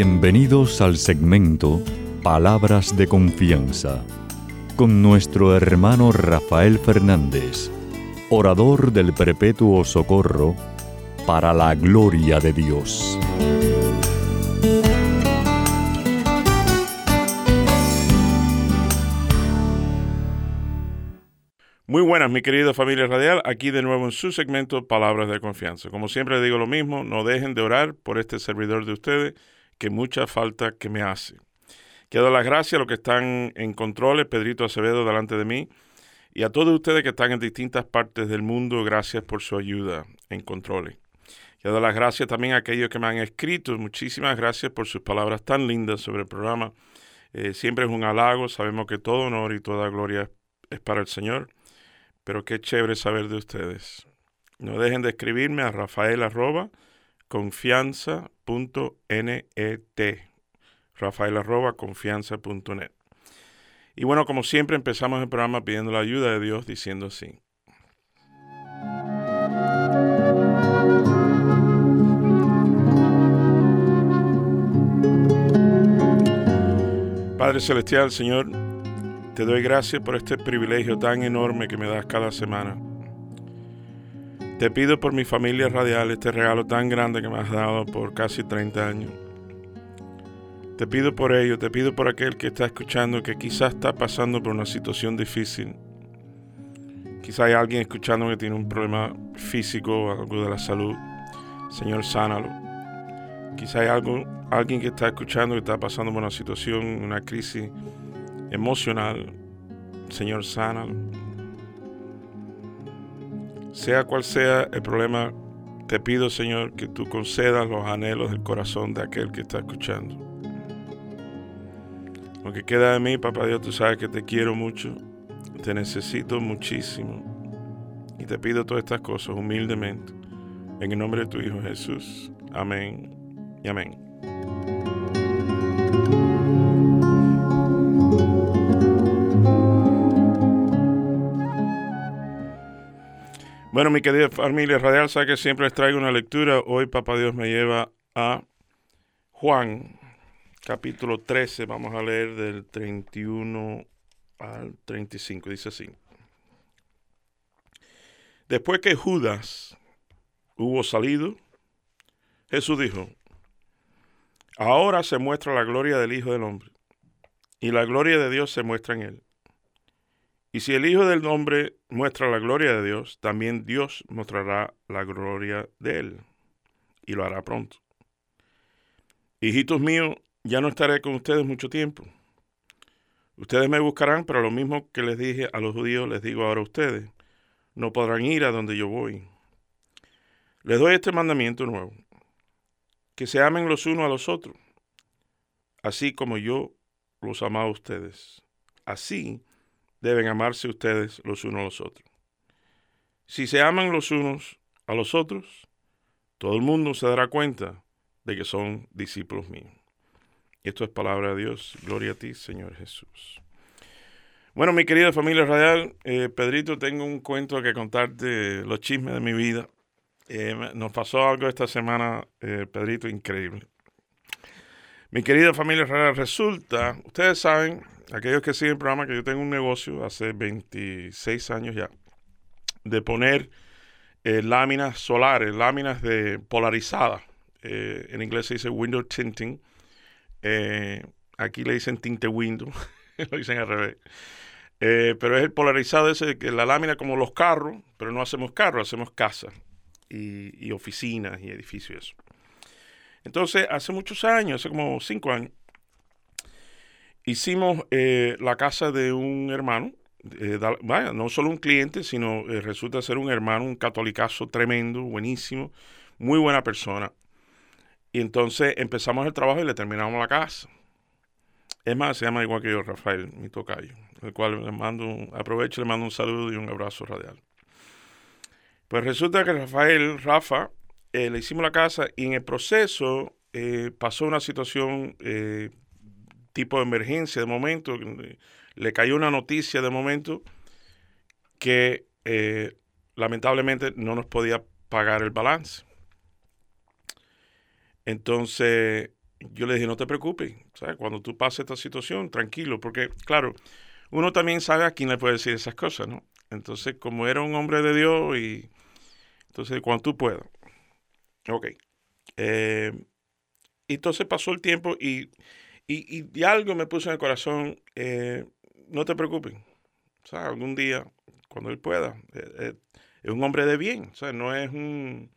Bienvenidos al segmento Palabras de Confianza con nuestro hermano Rafael Fernández, orador del Perpetuo Socorro, para la gloria de Dios. Muy buenas, mi querida familia radial, aquí de nuevo en su segmento Palabras de Confianza. Como siempre digo lo mismo, no dejen de orar por este servidor de ustedes, que mucha falta que me hace. Quiero las gracias a los que están en controles, Pedrito Acevedo delante de mí, y a todos ustedes que están en distintas partes del mundo, gracias por su ayuda en controles. Quiero las gracias también a aquellos que me han escrito, muchísimas gracias por sus palabras tan lindas sobre el programa. Eh, siempre es un halago, sabemos que todo honor y toda gloria es para el Señor pero qué chévere saber de ustedes. No dejen de escribirme a rafael arroba Rafael arroba confianza.net. Y bueno, como siempre empezamos el programa pidiendo la ayuda de Dios diciendo así. Padre Celestial, Señor, te doy gracias por este privilegio tan enorme que me das cada semana. Te pido por mi familia radial este regalo tan grande que me has dado por casi 30 años. Te pido por ello, te pido por aquel que está escuchando que quizás está pasando por una situación difícil. Quizás hay alguien escuchando que tiene un problema físico o algo de la salud. Señor, sánalo. Quizás hay algo, alguien que está escuchando que está pasando por una situación, una crisis emocional. Señor, sana. Sea cual sea el problema, te pido, Señor, que tú concedas los anhelos del corazón de aquel que está escuchando. Lo que queda de mí, papá Dios, tú sabes que te quiero mucho, te necesito muchísimo. Y te pido todas estas cosas humildemente. En el nombre de tu Hijo Jesús. Amén y amén. Bueno, mi querida familia radial, sabe que siempre les traigo una lectura. Hoy Papá Dios me lleva a Juan, capítulo 13. Vamos a leer del 31 al 35. Dice así. Después que Judas hubo salido, Jesús dijo, ahora se muestra la gloria del Hijo del Hombre, y la gloria de Dios se muestra en él. Y si el Hijo del Hombre muestra la gloria de Dios, también Dios mostrará la gloria de Él. Y lo hará pronto. Hijitos míos, ya no estaré con ustedes mucho tiempo. Ustedes me buscarán, pero lo mismo que les dije a los judíos, les digo ahora a ustedes. No podrán ir a donde yo voy. Les doy este mandamiento nuevo. Que se amen los unos a los otros, así como yo los amaba a ustedes. Así deben amarse ustedes los unos a los otros. Si se aman los unos a los otros, todo el mundo se dará cuenta de que son discípulos míos. Esto es palabra de Dios. Gloria a ti, Señor Jesús. Bueno, mi querida familia radial, eh, Pedrito, tengo un cuento que contarte, los chismes de mi vida. Eh, nos pasó algo esta semana, eh, Pedrito, increíble. Mi querida familia radial, resulta, ustedes saben, aquellos que siguen el programa, que yo tengo un negocio hace 26 años ya, de poner eh, láminas solares, láminas de polarizadas. Eh, en inglés se dice window tinting. Eh, aquí le dicen tinte window, lo dicen al revés. pero es el polarizado ese, que la lámina como los carros, pero no hacemos carros, hacemos casas y, y oficinas y edificios. Entonces, hace muchos años, hace como cinco años, hicimos eh, la casa de un hermano, eh, vaya, no solo un cliente, sino eh, resulta ser un hermano, un catolicazo tremendo, buenísimo, muy buena persona. Y entonces empezamos el trabajo y le terminamos la casa. Es más, se llama igual que yo, Rafael, mi tocayo, el cual le mando, aprovecho, le mando un saludo y un abrazo radial. Pues resulta que Rafael, Rafa, le hicimos la casa y en el proceso pasó una situación tipo de emergencia de momento, le cayó una noticia de momento que eh, lamentablemente no nos podía pagar el balance. Entonces, yo le dije, no te preocupes, ¿sabes? cuando tú pases esta situación, tranquilo, porque claro, uno también sabe a quién le puede decir esas cosas, ¿no? Entonces, como era un hombre de Dios y entonces cuando tú puedas. Ok. Eh, entonces pasó el tiempo y, y, algo me puso en el corazón, eh, no te preocupes, o algún día, cuando él pueda, eh, es un hombre de bien, o sea, no es un...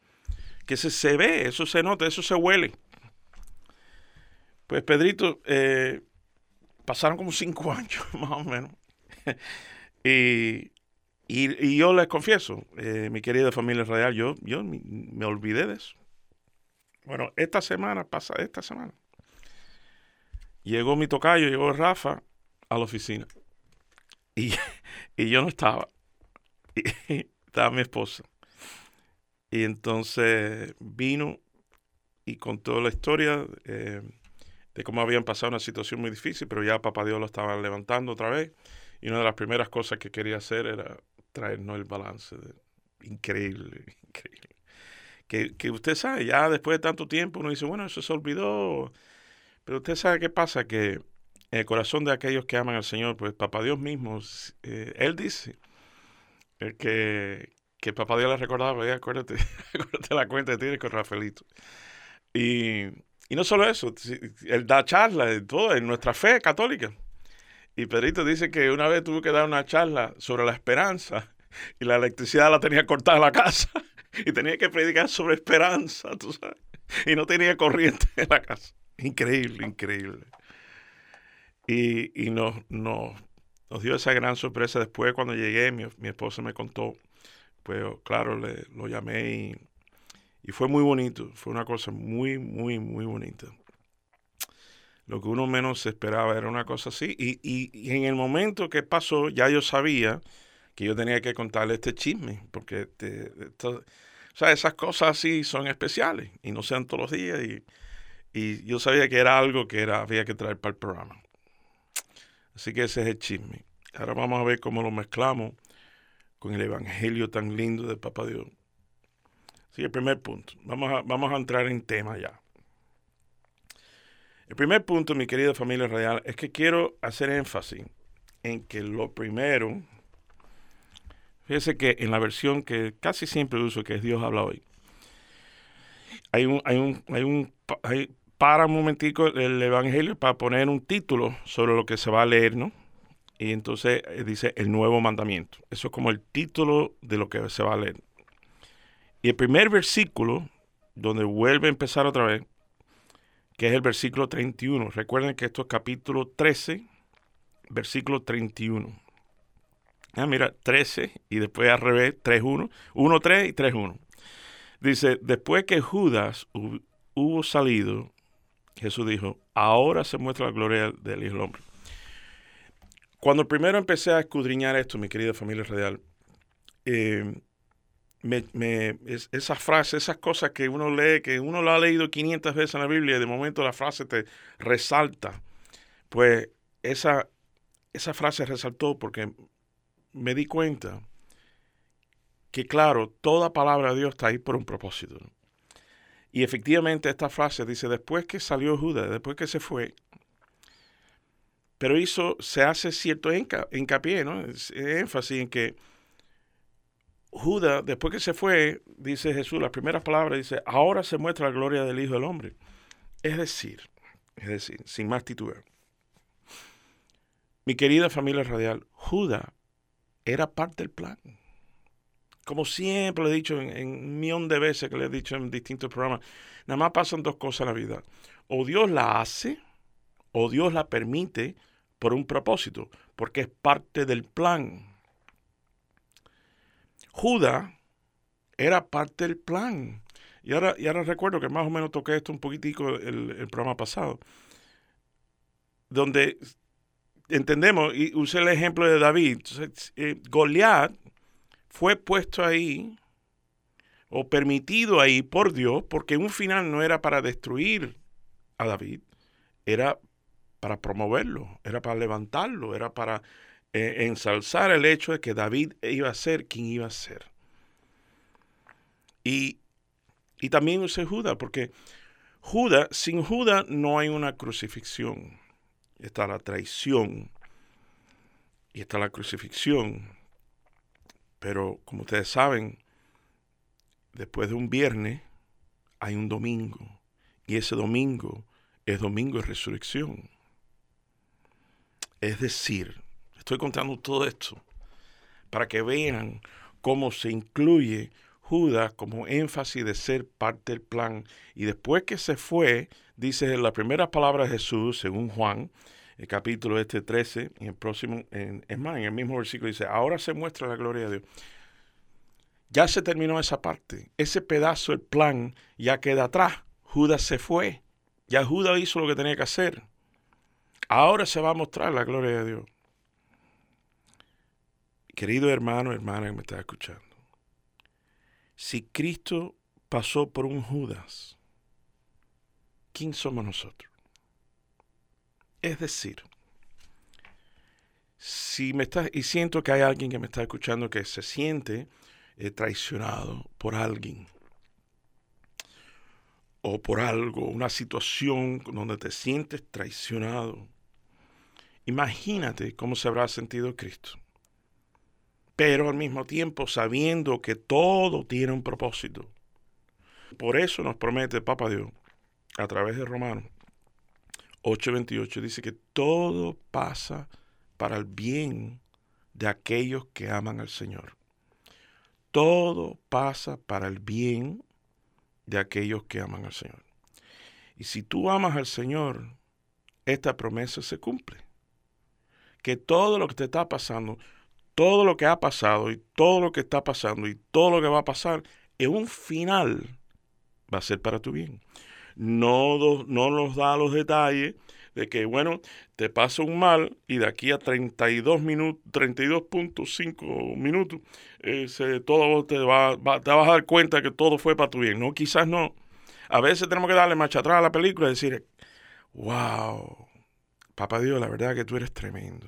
que se, se ve, eso se nota, eso se huele. Pues Pedrito, pasaron como cinco años, más o menos. y, y, yo les confieso, eh, mi querida familia radial, yo, yo me, olvidé de eso. Bueno, esta semana, pasa esta semana, llegó mi tocayo, llegó Rafa a la oficina. Y, y yo no estaba. Estaba mi esposa. Y entonces vino y contó la historia eh, de cómo habían pasado una situación muy difícil, pero ya papá Dios lo estaba levantando otra vez. Y una de las primeras cosas que quería hacer era traernos el balance. increíble, increíble. Que, que, usted sabe, ya después de tanto tiempo uno dice, bueno, eso se olvidó. Pero usted sabe qué pasa, que en el corazón de aquellos que aman al Señor, pues Papá Dios mismo, eh, Él dice que, que Papá Dios le recordaba, acuérdate, acuérdate la cuenta que tienes con Rafaelito. Y, y no solo eso, Él da charlas todo, en nuestra fe católica. Y Pedrito dice que una vez tuvo que dar una charla sobre la esperanza y la electricidad la tenía cortada en la casa y tenía que predicar sobre esperanza, tú sabes. Y no tenía corriente en la casa. Increíble, increíble. Y, y nos, nos, dio esa gran sorpresa. Después, cuando llegué, mi, mi esposa me contó. Pues, claro, le, lo llamé y, y fue muy bonito. Fue una cosa muy, muy, muy bonita lo que uno menos esperaba era una cosa así. Y, y, en el momento que pasó, ya yo sabía que yo tenía que contarle este chisme, porque sea, esas cosas así son especiales y no sean todos los días. Y, y yo sabía que era algo que era, había que traer para el programa. Así que ese es el chisme. Ahora vamos a ver cómo lo mezclamos con el evangelio tan lindo de Papá Dios. Así el primer punto. Vamos a, vamos a entrar en tema ya. El primer punto, mi querida familia radial, es que quiero hacer énfasis en que lo primero, fíjese que en la versión que casi siempre uso, que es Dios habla hoy, hay un, hay un, hay un, para un momentico el Evangelio para poner un título sobre lo que se va a leer, ¿no? Y entonces eh, dice el nuevo mandamiento. Eso es como el título de lo que se va a leer. Y el primer versículo, donde vuelve a empezar otra vez, que es el versículo 31. Recuerden que esto es capítulo 13, versículo 31. Ah, mira, 13 y después al revés, 3.1, 1.3 y 3.1. Dice, después que Judas hubo salido, Jesús dijo, ahora se muestra la gloria del Hijo del Hombre. Cuando primero empecé a escudriñar esto, mi querida familia real, eh, me, me, esas frases, esas cosas que uno lee, que uno lo ha leído 500 veces en la Biblia y de momento la frase te resalta, pues esa, esa frase resaltó porque me di cuenta que claro, toda palabra de Dios está ahí por un propósito. Y efectivamente esta frase dice, después que salió Judas, después que se fue, pero hizo, se hace cierto hincapié, ¿no? énfasis en que Judas, después que se fue, dice Jesús, las primeras palabras, dice, ahora se muestra la gloria del Hijo del Hombre. Es decir, es decir, sin más titubear. Mi querida familia radial, Judas era parte del plan. Como siempre le he dicho en, un millón de veces que le he dicho en distintos programas, nada más pasan dos cosas en la vida. O Dios la hace, o Dios la permite por un propósito, porque es parte del plan. Judas era parte del plan. Y ahora, y ahora recuerdo que más o menos toqué esto un poquitico el, el programa pasado, donde entendemos, y usé el ejemplo de David, eh, Goliat fue puesto ahí o permitido ahí por Dios, porque un final no era para destruir a David, era para promoverlo, era para levantarlo, era para eh, ensalzar el hecho de que David iba a ser quien iba a ser. Y, y también usé Judas, porque Judas, sin Judas no hay una crucifixión. Está la traición y está la crucifixión. Pero como ustedes saben, después de un viernes hay un domingo. Y ese domingo es domingo de resurrección. Es decir, estoy contando todo esto para que vean cómo se incluye Judas como énfasis de ser parte del plan. Y después que se fue, dice la primera palabra de Jesús, según Juan, el capítulo este 13, y el próximo, es más, en el mismo versículo dice, ahora se muestra la gloria de Dios. Ya se terminó esa parte. Ese pedazo, el plan, ya queda atrás. Judas se fue. Ya Judas hizo lo que tenía que hacer. Ahora se va a mostrar la gloria de Dios. Querido hermano, hermana que me está escuchando si Cristo pasó por un Judas, ¿quién somos nosotros? Es decir, si me está, y siento que hay alguien que me está escuchando que se siente eh, traicionado por alguien o por algo, una situación donde te sientes traicionado, imagínate cómo se habrá sentido Cristo pero al mismo tiempo sabiendo que todo tiene un propósito. Por eso nos promete Papa Dios a través de Romanos 8:28, dice que todo pasa para el bien de aquellos que aman al Señor. Todo pasa para el bien de aquellos que aman al Señor. Y si tú amas al Señor, esta promesa se cumple. Que todo lo que te está pasando, todo lo que ha pasado y todo lo que está pasando y todo lo que va a pasar, en un final va a ser para tu bien. No, no nos da los detalles de que, bueno, te pasa un mal y de aquí a 32 minutos, 32.5 minutos, todo te, va, te vas a dar cuenta que todo fue para tu bien. No, quizás no. A veces tenemos que darle marcha atrás a la película y decir, wow, papá Dios, la verdad que tú eres tremendo.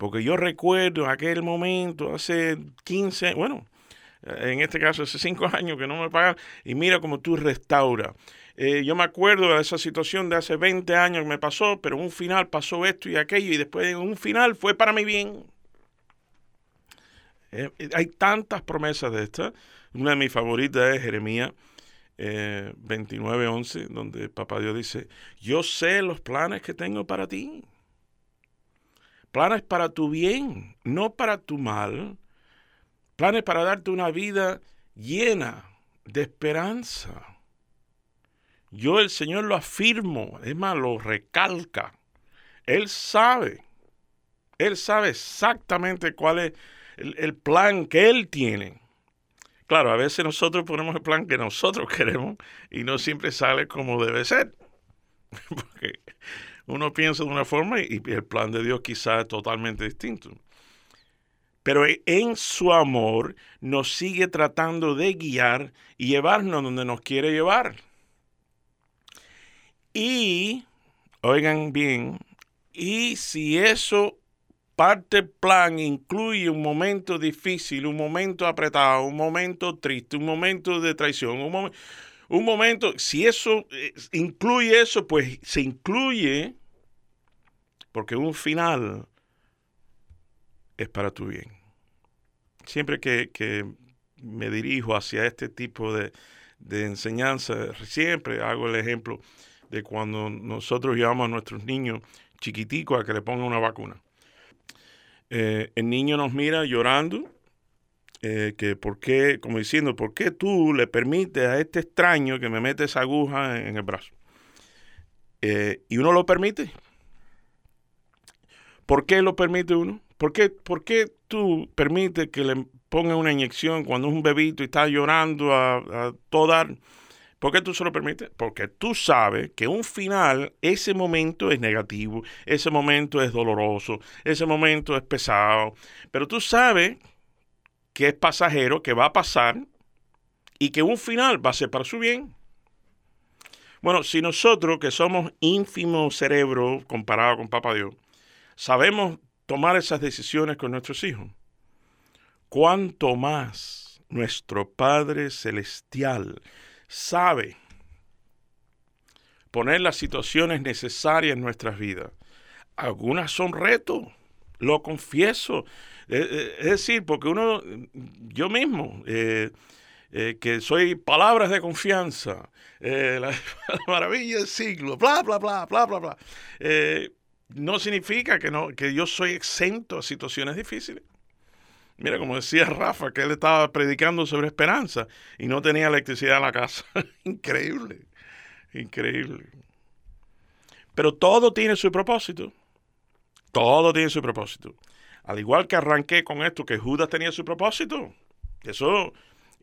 Porque yo recuerdo aquel momento, hace 15, bueno, en este caso hace 5 años que no me pagan, y mira cómo tú restauras. Eh, yo me acuerdo de esa situación de hace 20 años que me pasó, pero un final pasó esto y aquello, y después en un final fue para mi bien. Eh, eh, hay tantas promesas de estas. Una de mis favoritas es Jeremías eh, 29:11, donde Papá Dios dice, yo sé los planes que tengo para ti planes para tu bien, no para tu mal, planes para darte una vida llena de esperanza. Yo el Señor lo afirmo, es más, lo recalca. Él sabe, Él sabe exactamente cuál es el, plan que Él tiene. Claro, a veces nosotros ponemos el plan que nosotros queremos y no siempre sale como debe ser. Porque uno piensa de una forma y el plan de Dios quizás es totalmente distinto. Pero e, en su amor nos sigue tratando de guiar y llevarnos donde nos quiere llevar. Y, oigan bien, y si eso parte plan incluye un momento difícil, un momento apretado, un momento triste, un momento de traición, un, momento un momento, si eso eh, incluye eso, pues se incluye porque un final es para tu bien. Siempre que, me dirijo hacia este tipo de, enseñanza, siempre hago el ejemplo de cuando nosotros llevamos a nuestros niños chiquiticos a que le pongan una vacuna. Eh, el niño nos mira llorando eh, que por qué, como diciendo, ¿por qué tú le permites a este extraño que me mete esa aguja en, el brazo? Eh, y uno lo permite. ¿Por qué lo permite uno? ¿Por qué, por qué tú permites que le ponga una inyección cuando es un bebito y está llorando a, a todo? ¿Por qué tú se lo permites? Porque tú sabes que un final, ese momento es negativo, ese momento es doloroso, ese momento es pesado, pero tú sabes que es pasajero, que va a pasar y que un final va a ser para su bien. Bueno, si nosotros que somos ínfimo cerebro comparado con Papa Dios, sabemos tomar esas decisiones con nuestros hijos, cuánto más nuestro Padre Celestial sabe poner las situaciones necesarias en nuestras vidas. Algunas son retos, lo confieso. Eh, eh, es decir, porque uno, yo mismo, eh, que soy palabras de confianza, la, maravilla del siglo, bla, bla, bla, bla, bla, bla. No significa que, no, que yo soy exento a situaciones difíciles. Mira, como decía Rafa, que él estaba predicando sobre esperanza y no tenía electricidad en la casa. increíble, increíble. Pero todo tiene su propósito. Todo tiene su propósito. Al igual que arranqué con esto, que Judas tenía su propósito. Eso,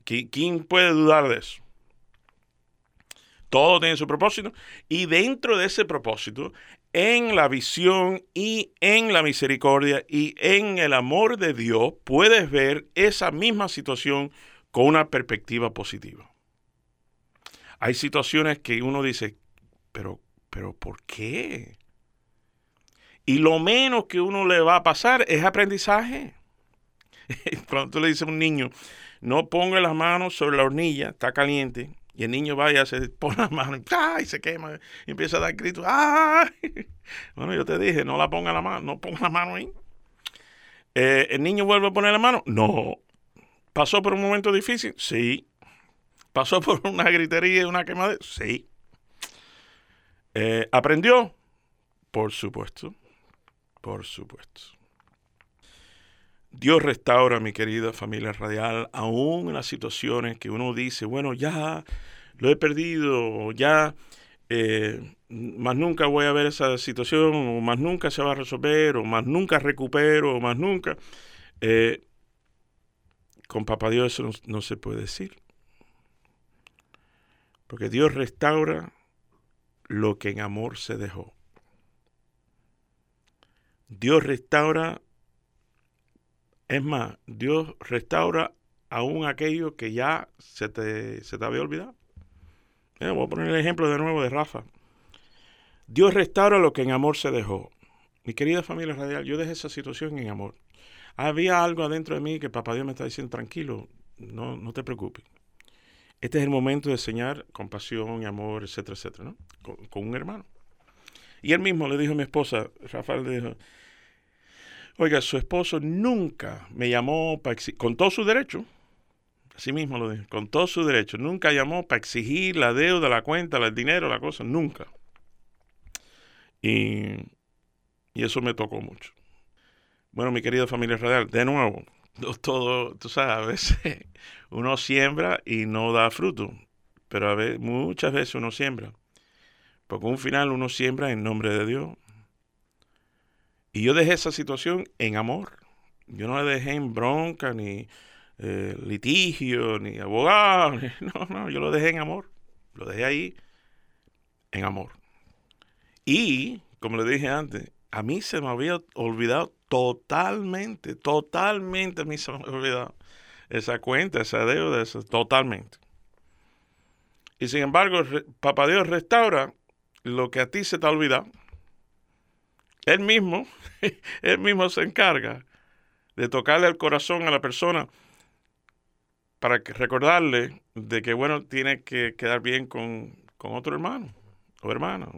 ¿quién puede dudar de eso? Todo tiene su propósito. Y dentro de ese propósito, en la visión y en la misericordia y en el amor de Dios, puedes ver esa misma situación con una perspectiva positiva. Hay situaciones que uno dice, pero, pero ¿por qué? Y lo menos que uno le va a pasar es aprendizaje. Pronto le dice a un niño, no ponga las manos sobre la hornilla, está caliente. Y el niño va y se pone las manos y se quema y empieza a dar gritos. ¡Ay! Bueno, yo te dije, no la ponga la mano, no ponga la mano ahí. Eh, ¿El niño vuelve a poner la mano? No. ¿Pasó por un momento difícil? Sí. ¿Pasó por una gritería y una quemadera? Sí. Eh, ¿Aprendió? Por supuesto. Por supuesto. Dios restaura, mi querida familia radial, aún en las situaciones que uno dice, bueno, ya lo he perdido, ya eh, más nunca voy a ver esa situación, o más nunca se va a resolver, o más nunca recupero, o más nunca. Eh, con Papá Dios eso no se puede decir. Porque Dios restaura lo que en amor se dejó. Dios restaura, es más, Dios restaura aún aquello que ya se te, se te había olvidado. voy a poner el ejemplo de nuevo de Rafa. Dios restaura lo que en amor se dejó. Mi querida familia radial, yo dejé esa situación en amor. Había algo adentro de mí que papá Dios me está diciendo, tranquilo, no, no te preocupes. Este es el momento de enseñar compasión y amor, etcétera, etcétera, ¿no? Con un hermano. Y él mismo le dijo a mi esposa, Rafael le dijo, oiga, su esposo nunca me llamó para con todo su derecho, así mismo lo dijo, con todo su derecho, nunca llamó para exigir la deuda, la cuenta, el dinero, la cosa, nunca. Y, y eso me tocó mucho. Bueno, mi querida familia radial, de nuevo, todo, tú sabes, a veces uno siembra y no da fruto, pero a veces, muchas veces uno siembra. Porque un final uno siembra en nombre de Dios. Y yo dejé esa situación en amor. Yo no la dejé en bronca, ni eh, litigio, ni abogado. no, no, yo lo dejé en amor. Lo dejé ahí en amor. Y, como le dije antes, a mí se me había olvidado totalmente, totalmente a mí se me había olvidado esa cuenta, esa deuda, totalmente. Y sin embargo, Papá Dios restaura lo que a ti se te ha olvidado, él mismo, él mismo se encarga de tocarle el corazón a la persona para recordarle de que, bueno, tiene que quedar bien con, otro hermano o hermana.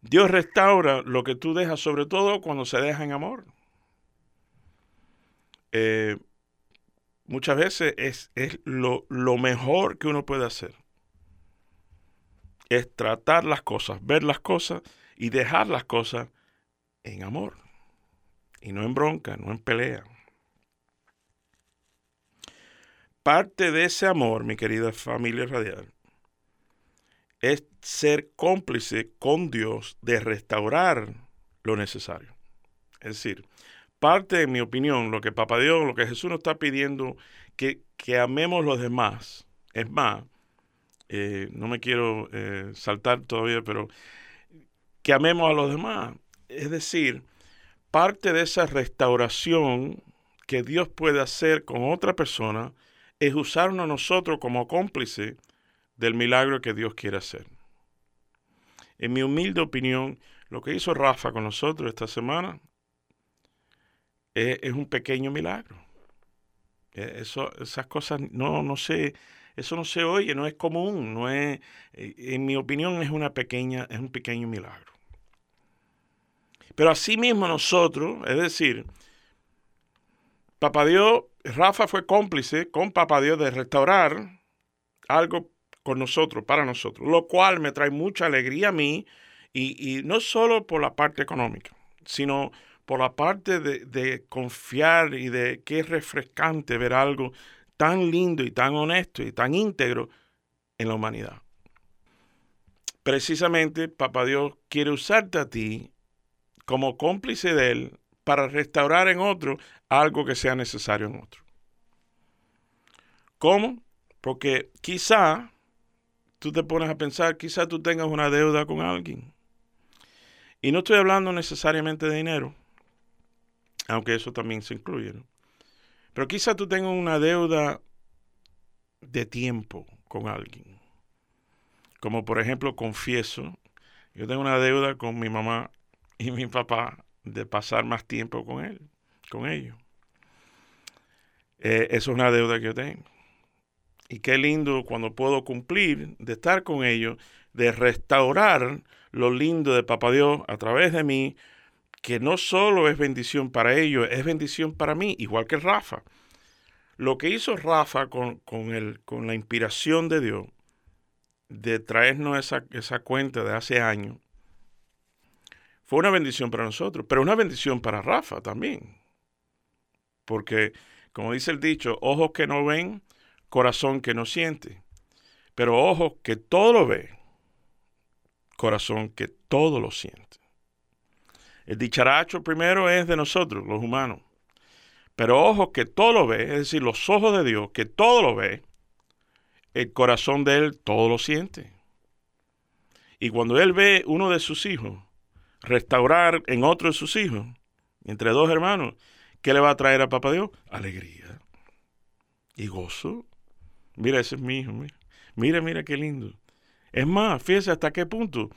Dios restaura lo que tú dejas, sobre todo cuando se deja en amor. Eh, muchas veces es, es lo, lo, mejor que uno puede hacer es tratar las cosas, ver las cosas y dejar las cosas en amor y no en bronca, no en pelea. Parte de ese amor, mi querida familia radial, es ser cómplice con Dios de restaurar lo necesario. Es decir, parte de mi opinión, lo que Papá Dios, lo que Jesús nos está pidiendo, que, que amemos los demás. Es más, eh, no me quiero eh, saltar todavía, pero que amemos a los demás. Es decir, parte de esa restauración que Dios puede hacer con otra persona es usarnos nosotros como cómplice del milagro que Dios quiere hacer. En mi humilde opinión, lo que hizo Rafa con nosotros esta semana es, un pequeño milagro. E, esas cosas, no, no sé, eso no se oye, no es común, no es, eh, en mi opinión es una pequeña, es un pequeño milagro. Pero asimismo nosotros, es decir, Papá Dios, Rafa fue cómplice con Papá Dios de restaurar algo con nosotros, para nosotros, lo cual me trae mucha alegría a mí y, no solo por la parte económica, sino por la parte de, de, confiar y de que es refrescante ver algo tan lindo y tan honesto y tan íntegro en la humanidad. Precisamente, Papá Dios quiere usarte a ti como cómplice de Él para restaurar en otro algo que sea necesario en otro. ¿Cómo? Porque quizá tú te pones a pensar, quizá tú tengas una deuda con alguien. Y no estoy hablando necesariamente de dinero, aunque eso también se incluye. Pero quizá tú tengas una deuda de tiempo con alguien. Como por ejemplo, confieso, yo tengo una deuda con mi mamá y mi papá de pasar más tiempo con él, con ellos. Eh, eso es una deuda que yo tengo. Y qué lindo cuando puedo cumplir de estar con ellos, de restaurar lo lindo de Papá Dios a través de mí, que no solo es bendición para ellos, es bendición para mí, igual que Rafa. Lo que hizo Rafa con, con, el, con la inspiración de Dios, de traernos esa, esa cuenta de hace años, fue una bendición para nosotros, pero una bendición para Rafa también. Porque, como dice el dicho, ojos que no ven, corazón que no siente. Pero ojos que todo lo ve, corazón que todo lo siente. El dicharacho primero es de nosotros, los humanos. Pero ojos que todo lo ve, es decir, los ojos de Dios que todo lo ve, el corazón de Él todo lo siente. Y cuando Él ve uno de sus hijos restaurar en otro de sus hijos, entre dos hermanos, ¿qué le va a traer a Papá Dios? Alegría y gozo. Mira, ese es mi hijo. Mira, mira, qué lindo. Es más, fíjese hasta qué punto.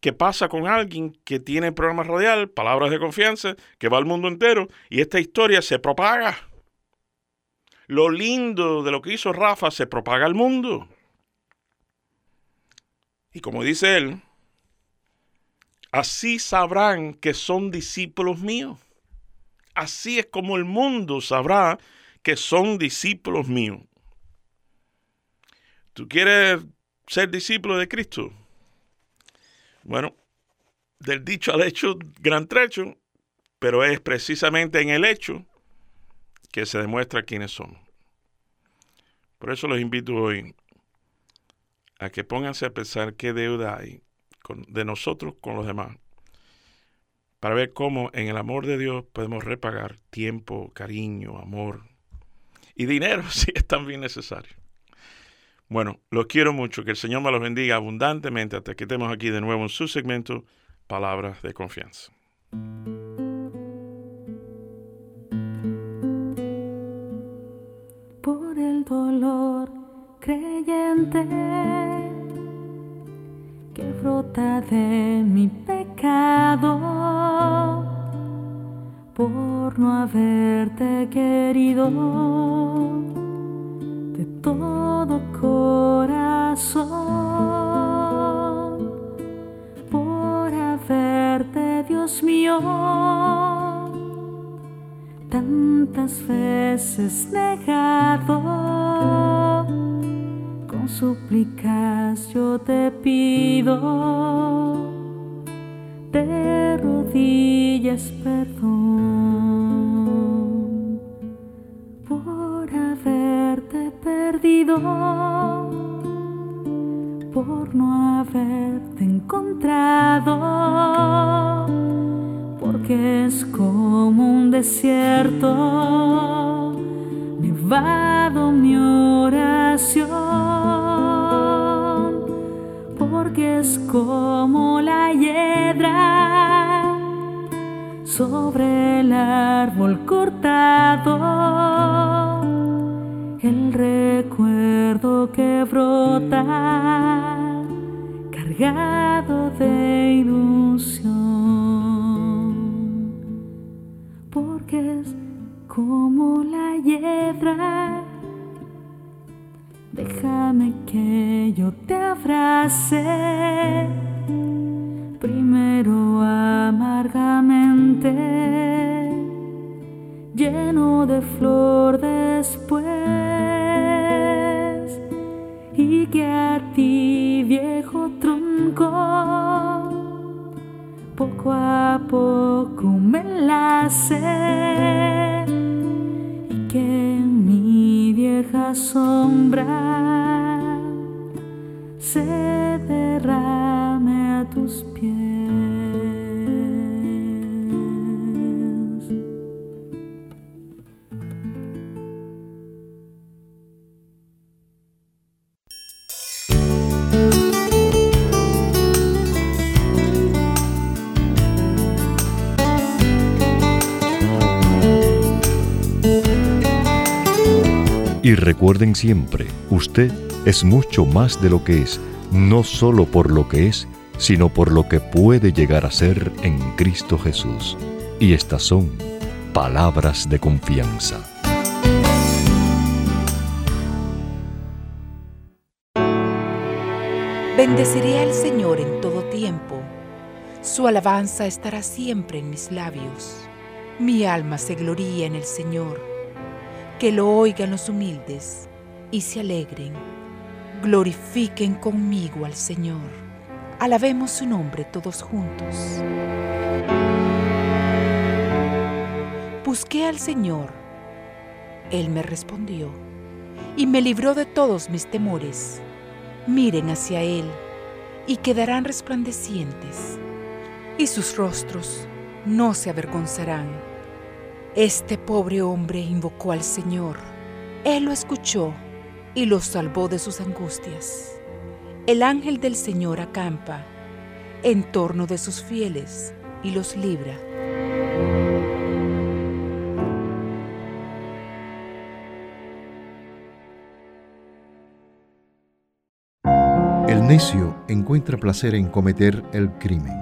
¿Qué pasa con alguien que tiene programa radial, palabras de confianza, que va al mundo entero y esta historia se propaga? Lo lindo de lo que hizo Rafa se propaga al mundo. Y como dice él, Así sabrán que son discípulos míos. Así es como el mundo sabrá que son discípulos míos. ¿Tú quieres ser discípulo de Cristo? Bueno, del dicho al hecho, gran trecho, pero es precisamente en el hecho que se demuestra quiénes somos. Por eso los invito hoy a que pónganse a pensar qué deuda hay de nosotros con los demás, para ver cómo en el amor de Dios podemos repagar tiempo, cariño, amor y dinero si es también necesario. Bueno, los quiero mucho, que el Señor me los bendiga abundantemente hasta que estemos aquí de nuevo en su segmento Palabras de Confianza. Por el dolor creyente que brota de mi pecado por no haberte querido. De todo corazón, por haberte, Dios mío, tantas veces negado súplicas yo te pido, de rodillas perdón por haberte perdido, por no haberte encontrado, porque es como un desierto nevado mi oración porque es como la hiedra sobre el árbol cortado, el recuerdo que brota cargado de ilusión, porque es como la hiedra Déjame que yo te abrace. Primero amargamente, lleno de flor después, y que a ti viejo tronco poco a poco me enlace. Y que vieja sombra se derrame a tus pies. Y recuerden siempre, usted es mucho más de lo que es, no solo por lo que es, sino por lo que puede llegar a ser en Cristo Jesús. Y estas son palabras de confianza. Bendeciré al Señor en todo tiempo. Su alabanza estará siempre en mis labios. Mi alma se gloría en el Señor que lo oigan los humildes y se alegren. Glorifiquen conmigo al Señor. Alabemos su nombre todos juntos. Busqué al Señor. Él me respondió y me libró de todos mis temores. Miren hacia Él y quedarán resplandecientes, y sus rostros no se avergonzarán. Este pobre hombre invocó al Señor. Él lo escuchó y lo salvó de sus angustias. El ángel del Señor acampa en torno de sus fieles y los libra. El necio encuentra placer en cometer el crimen,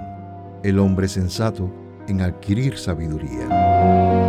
el hombre sensato en adquirir sabiduría.